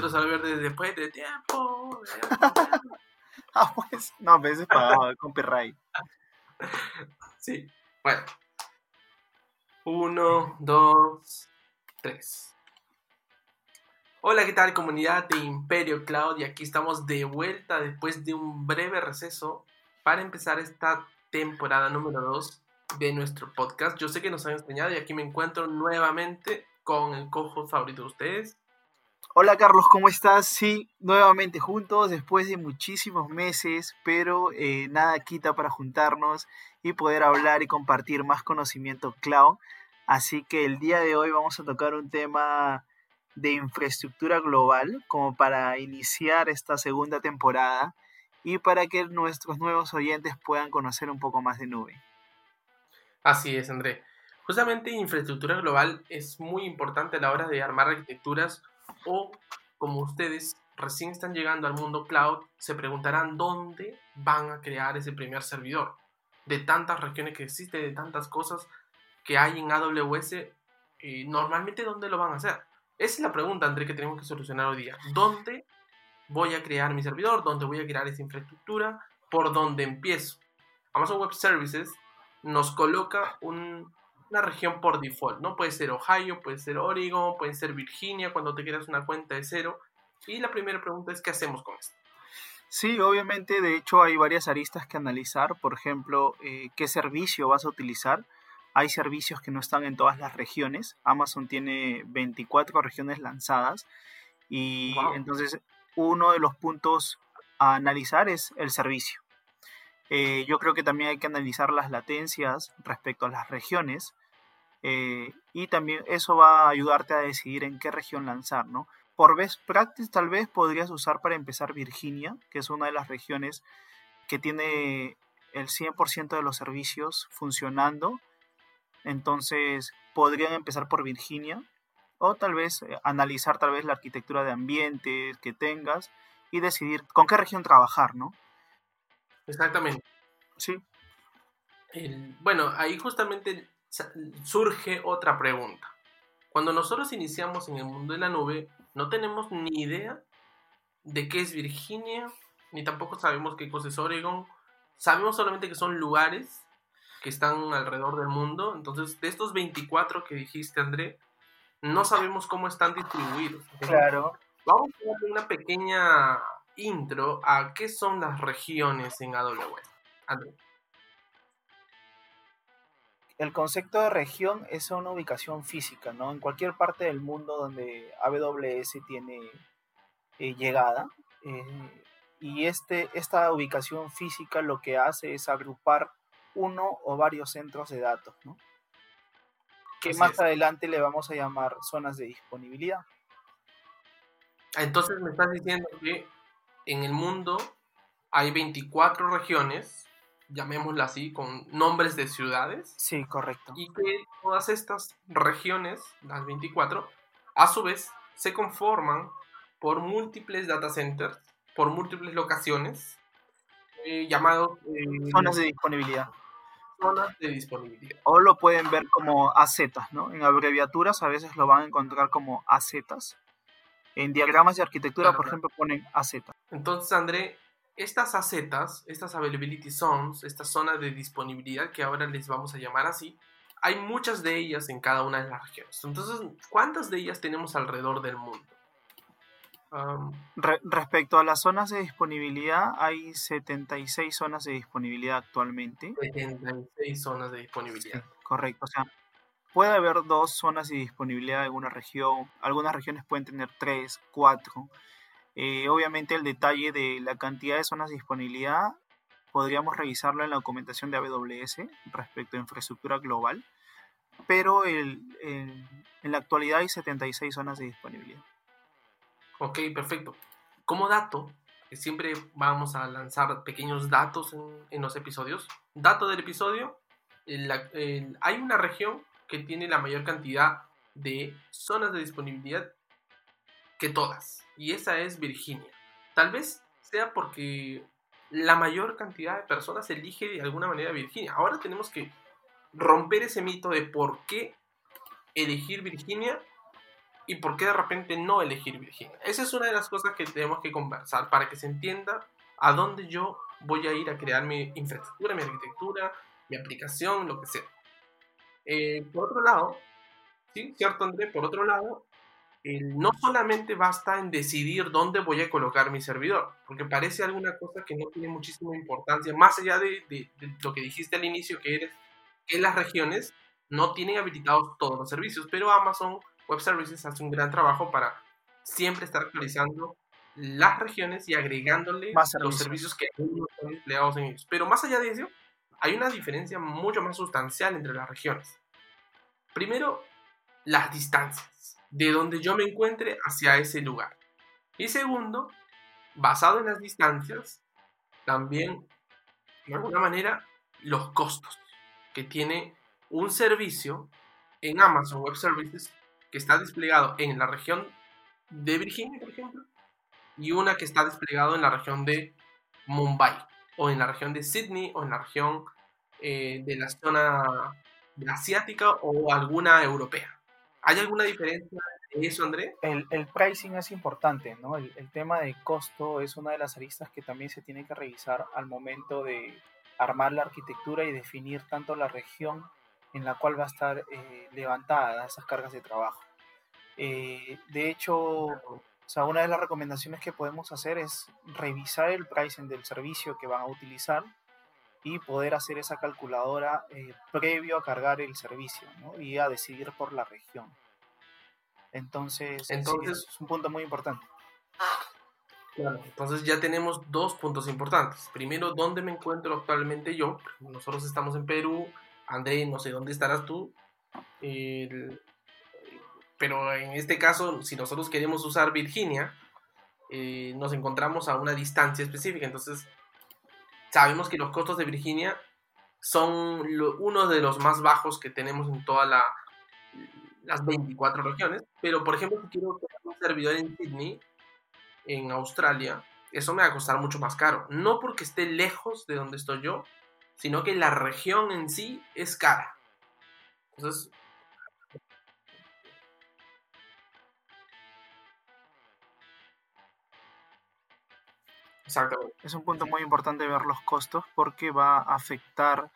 Pedro Salverde después de tiempo. ah, pues, no, a veces pagaba copyright. Sí, bueno. Uno, dos, tres. Hola, ¿qué tal comunidad de Imperio Cloud? Y aquí estamos de vuelta después de un breve receso para empezar esta temporada número 2 de nuestro podcast. Yo sé que nos han extrañado y aquí me encuentro nuevamente con el cojo favorito de ustedes. Hola Carlos, ¿cómo estás? Sí, nuevamente juntos después de muchísimos meses, pero eh, nada quita para juntarnos y poder hablar y compartir más conocimiento cloud. Así que el día de hoy vamos a tocar un tema de infraestructura global como para iniciar esta segunda temporada y para que nuestros nuevos oyentes puedan conocer un poco más de nube. Así es, André. Justamente infraestructura global es muy importante a la hora de armar arquitecturas o como ustedes recién están llegando al mundo cloud, se preguntarán dónde van a crear ese primer servidor. De tantas regiones que existen, de tantas cosas que hay en AWS, eh, normalmente ¿dónde lo van a hacer? Esa es la pregunta, André, que tenemos que solucionar hoy día. ¿Dónde voy a crear mi servidor? ¿Dónde voy a crear esa infraestructura? ¿Por dónde empiezo? Amazon Web Services nos coloca un, una región por default, ¿no? Puede ser Ohio, puede ser Oregon, puede ser Virginia cuando te quieras una cuenta de cero. Y la primera pregunta es, ¿qué hacemos con esto? Sí, obviamente, de hecho hay varias aristas que analizar. Por ejemplo, eh, ¿qué servicio vas a utilizar? Hay servicios que no están en todas las regiones. Amazon tiene 24 regiones lanzadas. Y entonces uno de los puntos a analizar es el servicio. Eh, yo creo que también hay que analizar las latencias respecto a las regiones eh, y también eso va a ayudarte a decidir en qué región lanzar, ¿no? Por best practice tal vez podrías usar para empezar Virginia, que es una de las regiones que tiene el 100% de los servicios funcionando. Entonces podrían empezar por Virginia o tal vez eh, analizar tal vez la arquitectura de ambiente que tengas y decidir con qué región trabajar, ¿no? Exactamente. Sí. bueno, ahí justamente surge otra pregunta. Cuando nosotros iniciamos en el mundo de la nube, no tenemos ni idea de qué es Virginia, ni tampoco sabemos qué cosa es Oregon. Sabemos solamente que son lugares que están alrededor del mundo. Entonces, de estos 24 que dijiste, André, no sabemos cómo están distribuidos. Claro. Vamos a dar una pequeña intro a qué son las regiones en AWS. André el concepto de región es una ubicación física, ¿no? En cualquier parte del mundo donde AWS tiene eh, llegada. Eh, y este, esta ubicación física lo que hace es agrupar uno o varios centros de datos, ¿no? Que más adelante le vamos a llamar zonas de disponibilidad. Entonces me estás diciendo que en el mundo hay 24 regiones llamémosla así, con nombres de ciudades. Sí, correcto. Y que todas estas regiones, las 24, a su vez se conforman por múltiples data centers, por múltiples locaciones, eh, llamados... Eh, zonas de disponibilidad. Zonas de disponibilidad. O lo pueden ver como AZ, ¿no? En abreviaturas a veces lo van a encontrar como AZ. En diagramas de arquitectura, por ejemplo, ponen AZ. Entonces, André, estas acetas, estas availability zones, estas zonas de disponibilidad que ahora les vamos a llamar así, hay muchas de ellas en cada una de las regiones. Entonces, ¿cuántas de ellas tenemos alrededor del mundo? respecto a las zonas de disponibilidad, hay 76 zonas de disponibilidad actualmente. 76 zonas de disponibilidad. correcto. O sea, puede haber dos zonas de disponibilidad en alguna región. Algunas regiones pueden tener tres, cuatro. Eh, obviamente el detalle de la cantidad de zonas de disponibilidad podríamos revisarlo en la documentación de AWS respecto a infraestructura global, pero en la actualidad hay 76 zonas de disponibilidad. Ok, perfecto. Como dato, siempre vamos a lanzar pequeños datos en, los episodios. Dato del episodio, hay una región que tiene la mayor cantidad de zonas de disponibilidad que todas y esa es Virginia. Tal vez sea porque la mayor cantidad de personas elige de alguna manera Virginia. Ahora tenemos que romper ese mito de por qué elegir Virginia y por qué de repente no elegir Virginia. Esa es una de las cosas que tenemos que conversar para que se entienda a dónde yo voy a ir a crear mi infraestructura, mi arquitectura, mi aplicación, lo que sea. Eh, por otro lado, ¿sí? ¿Cierto, André? Por otro lado, no solamente basta en decidir dónde voy a colocar mi servidor, porque parece alguna cosa que no tiene muchísima importancia, más allá de, de, lo que dijiste al inicio, que, eres, que las regiones no tienen habilitados todos los servicios, pero Amazon Web Services hace un gran trabajo para siempre estar actualizando las regiones y agregándole los servicios que aún no están empleados en ellos. Pero más allá de eso, hay una diferencia mucho más sustancial entre las regiones. Primero, las distancias, de donde yo me encuentre hacia ese lugar. Y segundo, basado en las distancias, también, de alguna manera, los costos que tiene un servicio en Amazon Web Services que está desplegado en la región de Virginia, por ejemplo, y una que está desplegado en la región de Mumbai, o en la región de Sydney, o en la región eh, de la zona asiática o alguna europea. ¿Hay alguna diferencia en eso, André? El, el pricing es importante, ¿no? El, el, tema de costo es una de las aristas que también se tiene que revisar al momento de armar la arquitectura y definir tanto la región en la cual va a estar eh, levantada esas cargas de trabajo. Eh, de hecho, o sea, una de las recomendaciones que podemos hacer es revisar el pricing del servicio que van a utilizar y poder hacer esa calculadora eh, previo a cargar el servicio ¿no? y a decidir por la región. Entonces, entonces es un punto muy importante. entonces ya tenemos dos puntos importantes. Primero, ¿dónde me encuentro actualmente yo? Nosotros estamos en Perú. André, no sé dónde estarás tú. pero en este caso, si nosotros queremos usar Virginia, eh, nos encontramos a una distancia específica. Entonces, sabemos que los costos de Virginia son uno de los más bajos que tenemos en todas las 24 regiones. Pero, por ejemplo, si quiero crear un servidor en Sydney, en Australia, eso me va a costar mucho más caro. No porque esté lejos de donde estoy yo, sino que la región en sí es cara. Entonces, Es un punto muy importante ver los costos porque va a afectar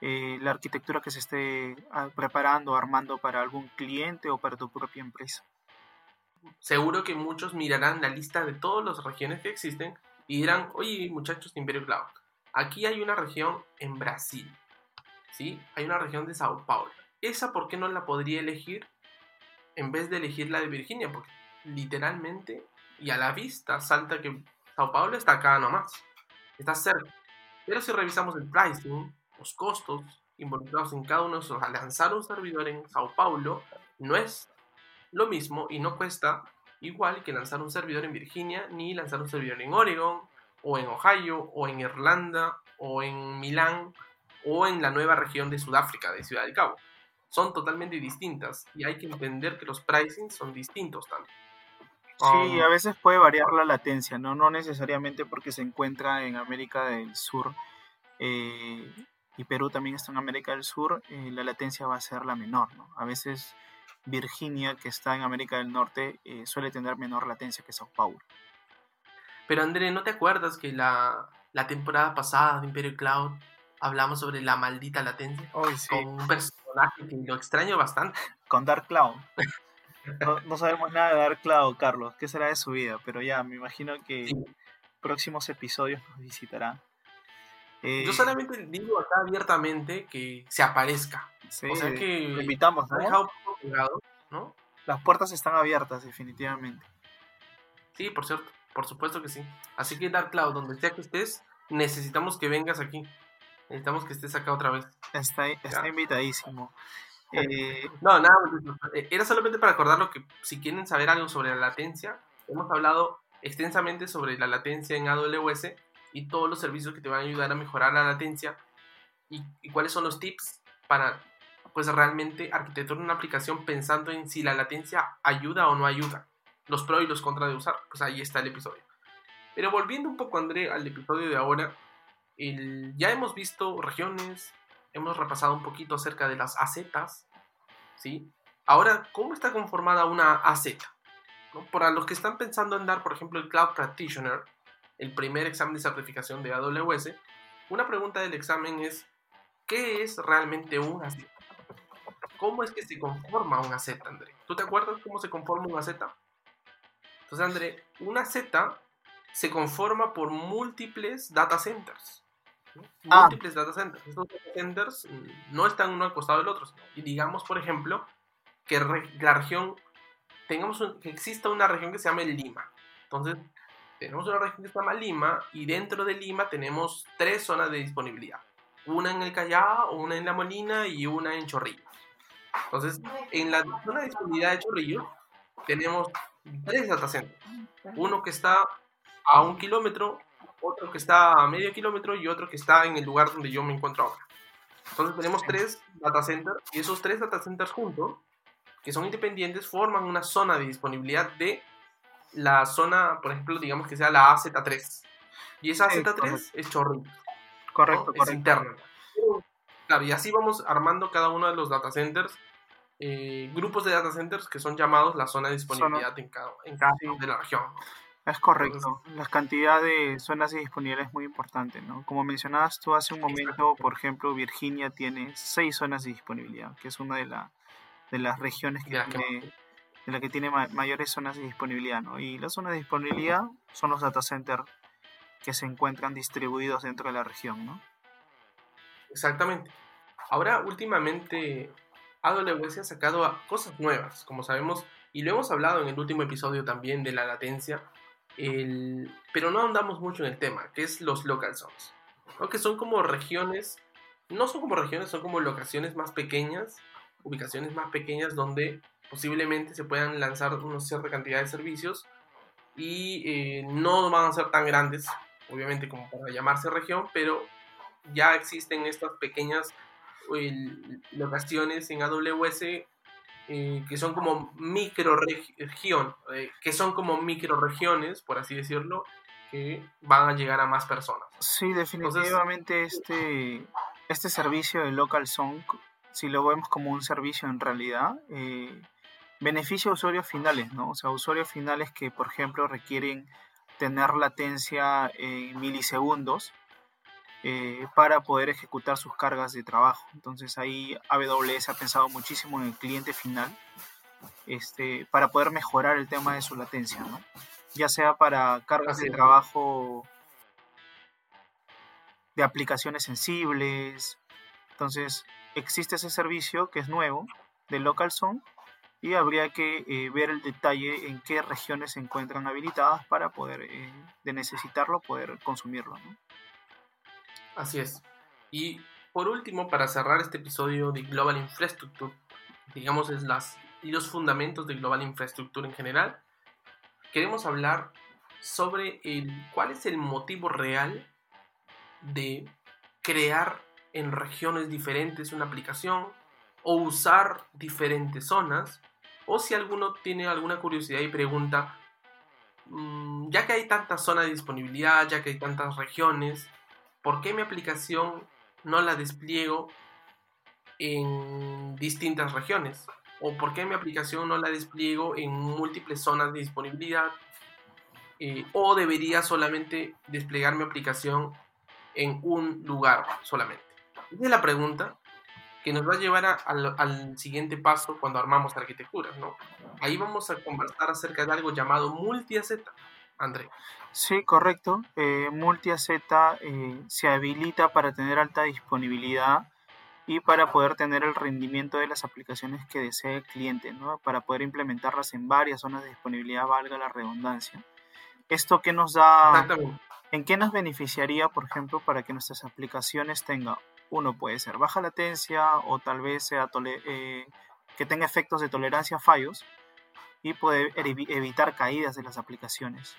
eh, la arquitectura que se esté ah, preparando, armando para algún cliente o para tu propia empresa. Seguro que muchos mirarán la lista de todas las regiones que existen y dirán, oye muchachos de Imperio Cloud, aquí hay una región en Brasil, ¿sí? Hay una región de Sao Paulo. ¿Esa por qué no la podría elegir en vez de elegir la de Virginia? Porque literalmente y a la vista salta que Sao Paulo está acá nomás, está cerca. Pero si revisamos el pricing, los costos involucrados en cada uno de esos, lanzar un servidor en Sao Paulo no es lo mismo y no cuesta igual que lanzar un servidor en Virginia, ni lanzar un servidor en Oregon, o en Ohio, o en Irlanda, o en Milán, o en la nueva región de Sudáfrica, de Ciudad del Cabo. Son totalmente distintas y hay que entender que los pricing son distintos también. Sí, a veces puede variar la latencia, ¿no? No necesariamente porque se encuentra en América del Sur eh, y Perú también está en América del Sur, eh, la latencia va a ser la menor, ¿no? A veces Virginia, que está en América del Norte, eh, suele tener menor latencia que Sao Paulo. Pero André, ¿no te acuerdas que la, la temporada pasada de Imperio Cloud hablamos sobre la maldita latencia? sí. Con un personaje que lo extraño bastante. Con Dark Cloud. No, sabemos nada de Dark Cloud, Carlos. ¿Qué será de su vida? Pero ya, me imagino que próximos episodios nos visitarán. Eh, Yo solamente digo acá abiertamente que se aparezca. o sea que lo invitamos, ¿no? Las puertas están abiertas, definitivamente. Sí, por cierto, por supuesto que sí. Así que Dark Cloud, donde sea que estés, necesitamos que vengas aquí. Necesitamos que estés acá otra vez. Está, está invitadísimo. Eh, no, nada, eh, era solamente para acordarlo que si quieren saber algo sobre la latencia, hemos hablado extensamente sobre la latencia en AWS y todos los servicios que te van a ayudar a mejorar la latencia y, cuáles son los tips para pues realmente arquitecturar una aplicación pensando en si la latencia ayuda o no ayuda, los pros y los contras de usar, pues ahí está el episodio. Pero volviendo un poco, André, al episodio de ahora, ya hemos visto regiones, hemos repasado un poquito acerca de las acetas, ¿sí? Ahora, ¿cómo está conformada una AZ? Para los que están pensando en dar, por ejemplo, el Cloud Practitioner, el primer examen de certificación de AWS, una pregunta del examen es, ¿qué es realmente un AZ? ¿Cómo es que se conforma una Z, André? ¿Tú te acuerdas cómo se conforma una Z? Entonces, André, una Z se conforma por múltiples data centers. Ah. Múltiples data centers. Estos data centers no están uno al costado del otro. Y digamos, por ejemplo, que la región, tengamos que exista una región que se llame Lima. Entonces, tenemos una región que se llama Lima y dentro de Lima tenemos tres zonas de disponibilidad. Una en el Callao, una en La Molina y una en Chorrillos. Entonces, en la zona de disponibilidad de Chorrillos tenemos tres datacenters. Uno que está a un kilómetro, otro que está a medio kilómetro y otro que está en el lugar donde yo me encuentro ahora. Entonces tenemos tres datacenters y esos tres datacenters juntos, que son independientes, forman una zona de disponibilidad de la zona, por ejemplo, digamos que sea la AZ3. Y esa AZ3 es Chorrillos. Correcto, Es interna. y así vamos armando cada uno de los datacenters eh, grupos de data centers que son llamados la zona de disponibilidad en cada, en cada de la región. Es correcto. la cantidad de zonas de disponibilidad es muy importante, ¿no? Como mencionabas tú hace un momento, por ejemplo, Virginia tiene seis zonas de disponibilidad, que es una de, la, de las regiones que tiene, de la que tiene mayores zonas de disponibilidad, ¿no? Y las zonas de disponibilidad son los data centers que se encuentran distribuidos dentro de la región, ¿no? Exactamente. Ahora, últimamente, AWS ha sacado cosas nuevas, como sabemos, y lo hemos hablado en el último episodio también de la latencia, pero no andamos mucho en el tema, que es los local zones, que son como regiones, no son como regiones, son como locaciones más pequeñas, ubicaciones más pequeñas donde posiblemente se puedan lanzar una cierta cantidad de servicios y eh, no van a ser tan grandes, obviamente como para llamarse región, pero ya existen estas pequeñas locaciones en AWS eh, que son como microregión, eh, que son como microregiones, por así decirlo, que van a llegar a más personas. Sí, definitivamente este, este servicio de Local Song, si lo vemos como un servicio en realidad, eh, beneficia a usuarios finales, ¿no? O sea, usuarios finales que, por ejemplo, requieren tener latencia en milisegundos eh, para poder ejecutar sus cargas de trabajo. Entonces ahí AWS ha pensado muchísimo en el cliente final este, para poder mejorar el tema de su latencia, ¿no? ya sea para cargas de trabajo de aplicaciones sensibles. Entonces existe ese servicio que es nuevo de LocalZone y habría que eh, ver el detalle en qué regiones se encuentran habilitadas para poder, eh, de necesitarlo, poder consumirlo. ¿no? Así es. Y por último, para cerrar este episodio de Global Infrastructure, digamos es las los fundamentos de Global Infrastructure en general, queremos hablar sobre cuál es el motivo real de crear en regiones diferentes una aplicación o usar diferentes zonas o si alguno tiene alguna curiosidad y pregunta mm, ya que hay tantas zonas de disponibilidad ya que hay tantas regiones ¿por qué mi aplicación no la despliego en distintas regiones? ¿O por qué mi aplicación no la despliego en múltiples zonas de disponibilidad? Eh, ¿O debería solamente desplegar mi aplicación en un lugar solamente? Esa es la pregunta que nos va a llevar al siguiente paso cuando armamos arquitecturas, ¿no? Ahí vamos a conversar acerca de algo llamado multi-AZ, André. Sí, correcto. Eh, MultiAZ eh, se habilita para tener alta disponibilidad y para poder tener el rendimiento de las aplicaciones que desee el cliente, ¿no? para poder implementarlas en varias zonas de disponibilidad, valga la redundancia. ¿Esto qué nos da? ¿En qué nos beneficiaría, por ejemplo, para que nuestras aplicaciones tengan, uno puede ser baja latencia o tal vez sea eh, que tenga efectos de tolerancia a fallos y poder evitar caídas de las aplicaciones?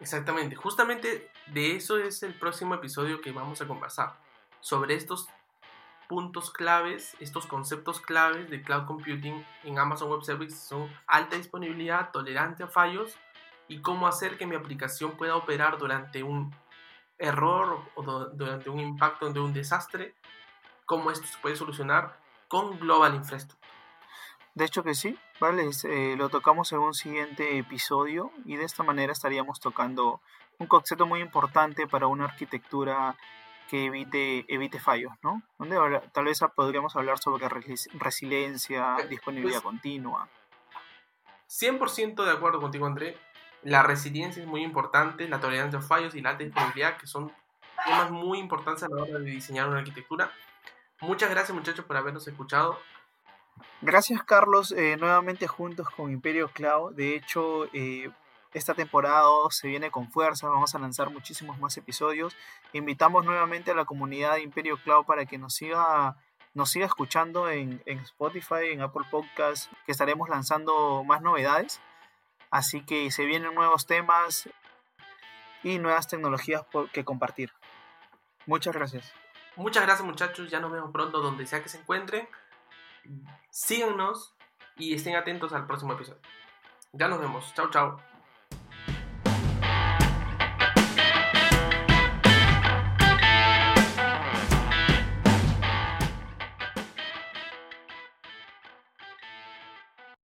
Exactamente, justamente de eso es el próximo episodio que vamos a conversar, sobre estos puntos claves, estos conceptos claves de cloud computing en Amazon Web Services son alta disponibilidad, tolerante a fallos y cómo hacer que mi aplicación pueda operar durante un error o durante un impacto de un desastre, cómo esto se puede solucionar con Global Infrastructure. De hecho que sí, vale, eh, lo tocamos en un siguiente episodio y de esta manera estaríamos tocando un concepto muy importante para una arquitectura que evite, evite fallos, ¿no? Donde tal vez podríamos hablar sobre resiliencia, eh, disponibilidad pues continua. 100% de acuerdo contigo, André. La resiliencia es muy importante, la tolerancia a fallos y la alta disponibilidad, que son temas muy importantes a la hora de diseñar una arquitectura. Muchas gracias, muchachos, por habernos escuchado. Gracias, Carlos. Eh, nuevamente juntos con Imperio Cloud. De hecho, eh, esta temporada se viene con fuerza, vamos a lanzar muchísimos más episodios. Invitamos nuevamente a la comunidad de Imperio Cloud para que nos siga, nos siga escuchando en, Spotify, en Apple Podcasts, que estaremos lanzando más novedades. Así que se vienen nuevos temas y nuevas tecnologías que compartir. Muchas gracias. Muchas gracias muchachos, ya nos vemos pronto donde sea que se encuentren. Síganos y estén atentos al próximo episodio. Ya nos vemos. Chao, chao.